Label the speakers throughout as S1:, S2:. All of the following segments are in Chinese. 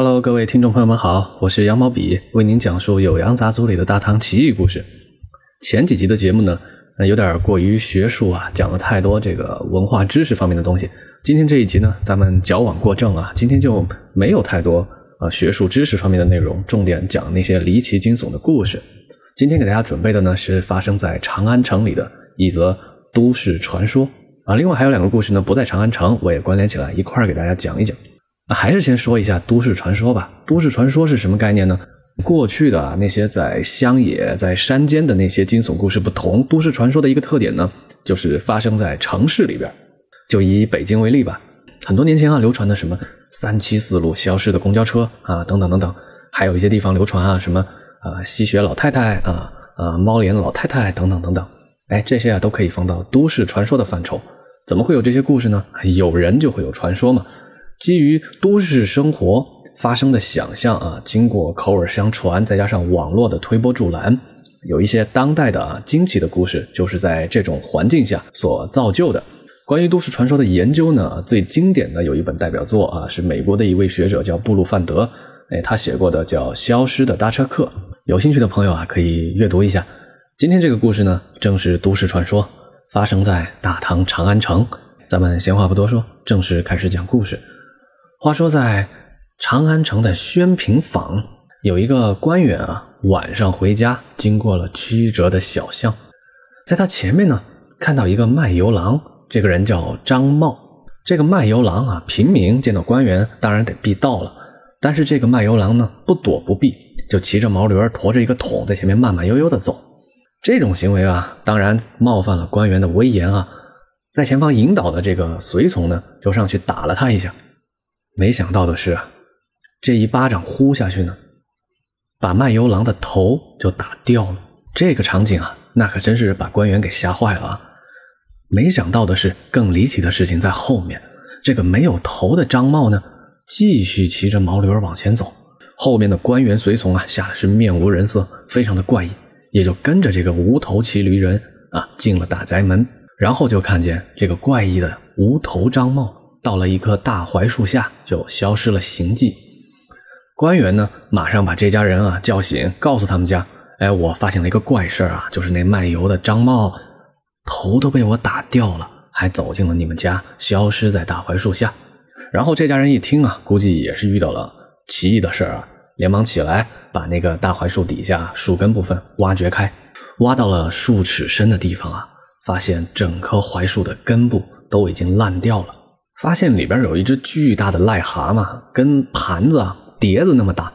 S1: Hello，各位听众朋友们好，我是羊毛笔，为您讲述《酉阳杂族里的大唐奇异故事。前几集的节目呢，有点过于学术啊，讲了太多这个文化知识方面的东西。今天这一集呢，咱们矫枉过正啊，今天就没有太多啊学术知识方面的内容，重点讲那些离奇惊悚的故事。今天给大家准备的呢，是发生在长安城里的一则都市传说啊。另外还有两个故事呢，不在长安城，我也关联起来一块儿给大家讲一讲。还是先说一下都市传说吧。都市传说是什么概念呢？过去的那些在乡野、在山间的那些惊悚故事不同，都市传说的一个特点呢，就是发生在城市里边。就以北京为例吧，很多年前啊流传的什么三七四路消失的公交车啊，等等等等，还有一些地方流传啊什么啊吸血老太太啊啊猫脸老太太等等等等。哎，这些啊都可以放到都市传说的范畴。怎么会有这些故事呢？有人就会有传说嘛。基于都市生活发生的想象啊，经过口耳相传，再加上网络的推波助澜，有一些当代的啊惊奇的故事，就是在这种环境下所造就的。关于都市传说的研究呢，最经典的有一本代表作啊，是美国的一位学者叫布鲁范德，哎，他写过的叫《消失的搭车客》，有兴趣的朋友啊可以阅读一下。今天这个故事呢，正是都市传说，发生在大唐长安城。咱们闲话不多说，正式开始讲故事。话说，在长安城的宣平坊，有一个官员啊，晚上回家，经过了曲折的小巷，在他前面呢，看到一个卖油郎，这个人叫张茂。这个卖油郎啊，平民见到官员，当然得避道了。但是这个卖油郎呢，不躲不避，就骑着毛驴，驮着一个桶，在前面慢慢悠悠的走。这种行为啊，当然冒犯了官员的威严啊。在前方引导的这个随从呢，就上去打了他一下。没想到的是啊，这一巴掌呼下去呢，把卖油郎的头就打掉了。这个场景啊，那可真是把官员给吓坏了啊！没想到的是，更离奇的事情在后面。这个没有头的张茂呢，继续骑着毛驴儿往前走。后面的官员随从啊，吓得是面无人色，非常的怪异，也就跟着这个无头骑驴人啊进了大宅门。然后就看见这个怪异的无头张茂。到了一棵大槐树下，就消失了行迹。官员呢，马上把这家人啊叫醒，告诉他们家：“哎，我发现了一个怪事啊，就是那卖油的张茂头都被我打掉了，还走进了你们家，消失在大槐树下。”然后这家人一听啊，估计也是遇到了奇异的事啊，连忙起来把那个大槐树底下树根部分挖掘开，挖到了数尺深的地方啊，发现整棵槐树的根部都已经烂掉了。发现里边有一只巨大的癞蛤蟆，跟盘子、碟子那么大。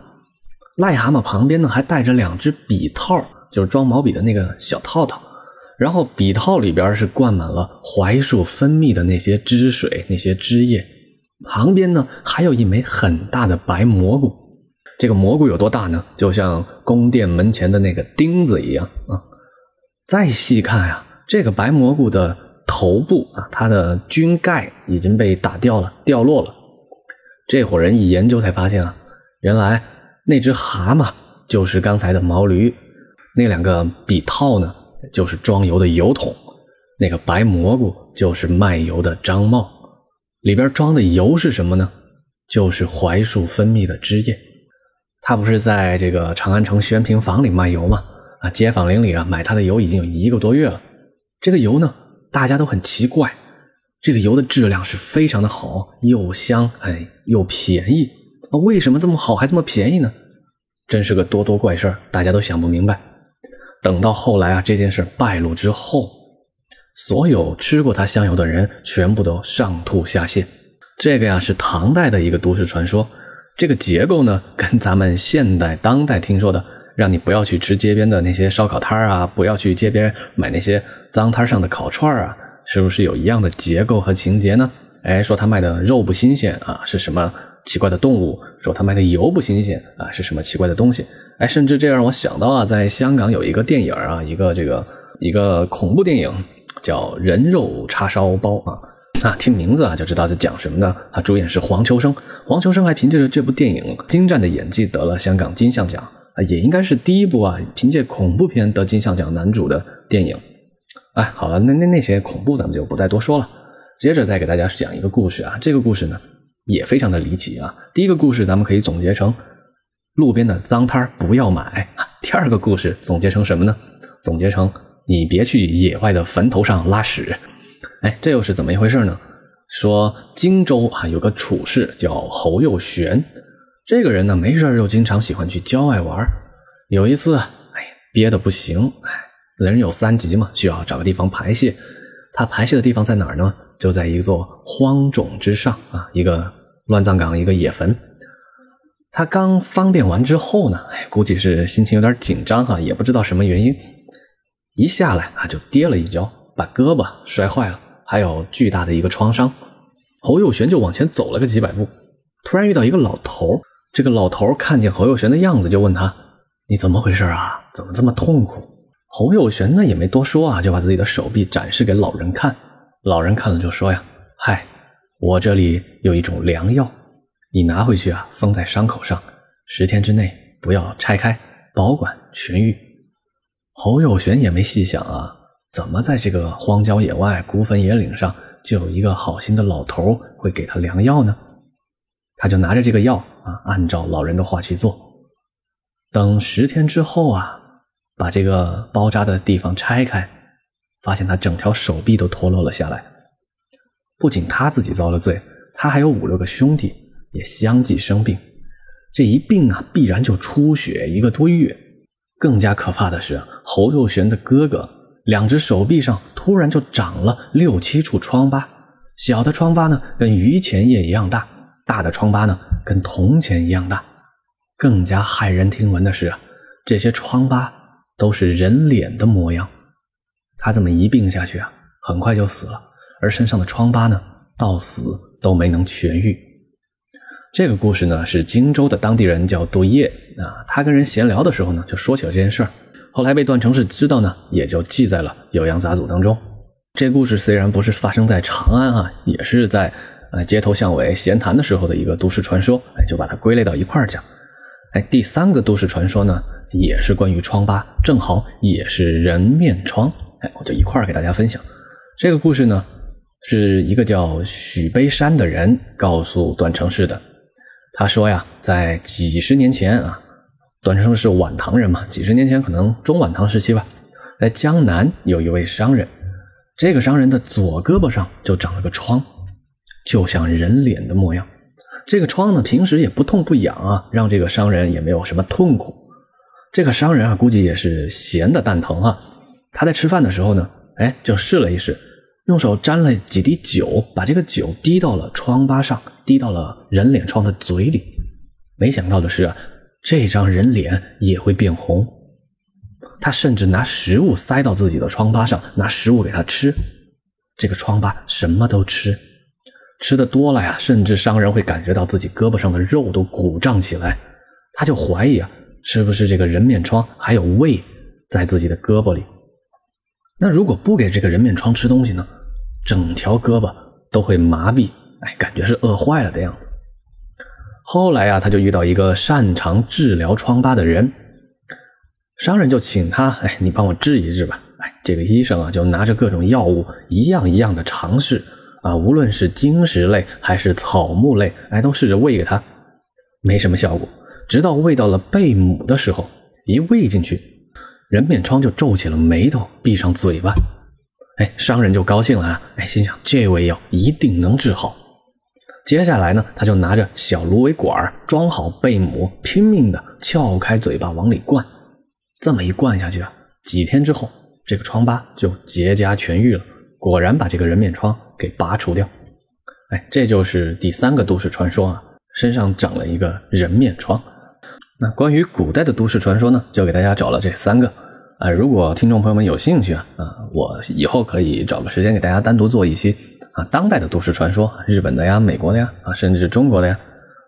S1: 癞蛤蟆旁边呢，还带着两只笔套，就是装毛笔的那个小套套。然后笔套里边是灌满了槐树分泌的那些汁水、那些汁液。旁边呢，还有一枚很大的白蘑菇。这个蘑菇有多大呢？就像宫殿门前的那个钉子一样啊。再细看呀，这个白蘑菇的。头部啊，它的菌盖已经被打掉了，掉落了。这伙人一研究才发现啊，原来那只蛤蟆就是刚才的毛驴，那两个笔套呢，就是装油的油桶，那个白蘑菇就是卖油的张茂，里边装的油是什么呢？就是槐树分泌的汁液。他不是在这个长安城宣平坊里卖油吗？啊，街坊邻里啊，买他的油已经有一个多月了。这个油呢？大家都很奇怪，这个油的质量是非常的好，又香哎又便宜啊，为什么这么好还这么便宜呢？真是个多多怪事儿，大家都想不明白。等到后来啊，这件事败露之后，所有吃过它香油的人全部都上吐下泻。这个呀是唐代的一个都市传说，这个结构呢跟咱们现代当代听说的。让你不要去吃街边的那些烧烤摊啊，不要去街边买那些脏摊上的烤串啊，是不是有一样的结构和情节呢？哎，说他卖的肉不新鲜啊，是什么奇怪的动物？说他卖的油不新鲜啊，是什么奇怪的东西？哎，甚至这让我想到啊，在香港有一个电影啊，一个这个一个恐怖电影叫《人肉叉烧包》啊，啊，听名字啊就知道在讲什么呢？他，主演是黄秋生，黄秋生还凭借着这部电影精湛的演技得了香港金像奖。啊，也应该是第一部啊，凭借恐怖片得金像奖男主的电影。哎，好了，那那那些恐怖咱们就不再多说了。接着再给大家讲一个故事啊，这个故事呢也非常的离奇啊。第一个故事咱们可以总结成路边的脏摊不要买，第二个故事总结成什么呢？总结成你别去野外的坟头上拉屎。哎，这又是怎么一回事呢？说荆州啊有个处士叫侯佑玄，这个人呢没事就经常喜欢去郊外玩。有一次，哎，憋得不行，哎，人有三急嘛，需要找个地方排泄。他排泄的地方在哪儿呢？就在一座荒冢之上啊，一个乱葬岗，一个野坟。他刚方便完之后呢，哎，估计是心情有点紧张哈，也不知道什么原因，一下来啊就跌了一跤，把胳膊摔坏了。还有巨大的一个创伤，侯佑玄就往前走了个几百步，突然遇到一个老头。这个老头看见侯佑玄的样子，就问他：“你怎么回事啊？怎么这么痛苦？”侯佑玄呢也没多说啊，就把自己的手臂展示给老人看。老人看了就说：“呀，嗨，我这里有一种良药，你拿回去啊，封在伤口上，十天之内不要拆开，保管痊愈。”侯佑玄也没细想啊。怎么在这个荒郊野外、孤坟野岭上，就有一个好心的老头会给他良药呢？他就拿着这个药啊，按照老人的话去做。等十天之后啊，把这个包扎的地方拆开，发现他整条手臂都脱落了下来。不仅他自己遭了罪，他还有五六个兄弟也相继生病。这一病啊，必然就出血一个多月。更加可怕的是，侯佑玄的哥哥。两只手臂上突然就长了六七处疮疤，小的疮疤呢跟榆钱叶一样大，大的疮疤呢跟铜钱一样大。更加骇人听闻的是，这些疮疤都是人脸的模样。他这么一病下去啊，很快就死了，而身上的疮疤呢，到死都没能痊愈。这个故事呢，是荆州的当地人叫杜叶啊，他跟人闲聊的时候呢，就说起了这件事儿。后来被段成式知道呢，也就记在了《酉阳杂俎》当中。这故事虽然不是发生在长安啊，也是在呃街头巷尾闲谈的时候的一个都市传说，哎，就把它归类到一块儿讲。哎，第三个都市传说呢，也是关于疮疤，正好也是人面疮，哎，我就一块儿给大家分享。这个故事呢，是一个叫许悲山的人告诉段成市的。他说呀，在几十年前啊。段成是晚唐人嘛？几十年前，可能中晚唐时期吧，在江南有一位商人，这个商人的左胳膊上就长了个疮，就像人脸的模样。这个疮呢，平时也不痛不痒啊，让这个商人也没有什么痛苦。这个商人啊，估计也是闲的蛋疼啊。他在吃饭的时候呢，哎，就试了一试，用手沾了几滴酒，把这个酒滴到了疮疤上，滴到了人脸疮的嘴里。没想到的是啊。这张人脸也会变红，他甚至拿食物塞到自己的疮疤上，拿食物给他吃，这个疮疤什么都吃，吃的多了呀，甚至商人会感觉到自己胳膊上的肉都鼓胀起来，他就怀疑啊，是不是这个人面疮还有胃在自己的胳膊里？那如果不给这个人面疮吃东西呢，整条胳膊都会麻痹，哎，感觉是饿坏了的样子。后来呀，他就遇到一个擅长治疗疮疤的人，商人就请他，哎，你帮我治一治吧。哎，这个医生啊，就拿着各种药物，一样一样的尝试啊，无论是晶石类还是草木类，哎，都试着喂给他，没什么效果。直到喂到了贝母的时候，一喂进去，人面疮就皱起了眉头，闭上嘴巴。哎，商人就高兴了啊，哎，心想这味药一定能治好。接下来呢，他就拿着小芦苇管装好贝母，拼命的撬开嘴巴往里灌。这么一灌下去啊，几天之后，这个疮疤就结痂痊愈了。果然把这个人面疮给拔除掉。哎，这就是第三个都市传说啊，身上长了一个人面疮。那关于古代的都市传说呢，就给大家找了这三个啊。如果听众朋友们有兴趣啊，啊，我以后可以找个时间给大家单独做一期。啊，当代的都市传说，日本的呀，美国的呀，啊，甚至是中国的呀，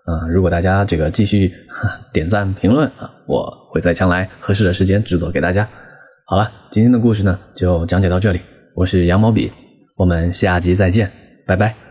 S1: 啊，如果大家这个继续点赞评论啊，我会在将来合适的时间制作给大家。好了，今天的故事呢就讲解到这里，我是羊毛笔，我们下集再见，拜拜。